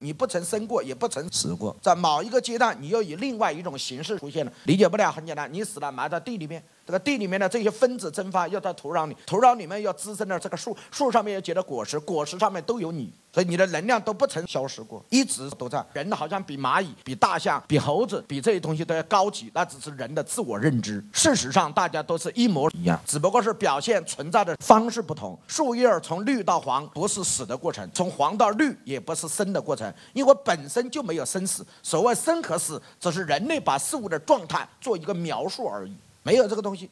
你不曾生过，也不曾死过，在某一个阶段，你又以另外一种形式出现了。理解不了，很简单，你死了埋在地里面，这个地里面的这些分子蒸发，要到土壤里，土壤里面要滋生了这个树，树上面要结的果实，果实上面都有你，所以你的能量都不曾消失过，一直都在。人好像比蚂蚁、比大象、比猴子、比这些东西都要高级，那只是人的自我认知。事实上，大家都是一模一样，只不过是表现存在的方式不同。树叶从绿到黄不是死的过程，从黄到绿也不是生的过程。因为本身就没有生死，所谓生和死，只是人类把事物的状态做一个描述而已，没有这个东西。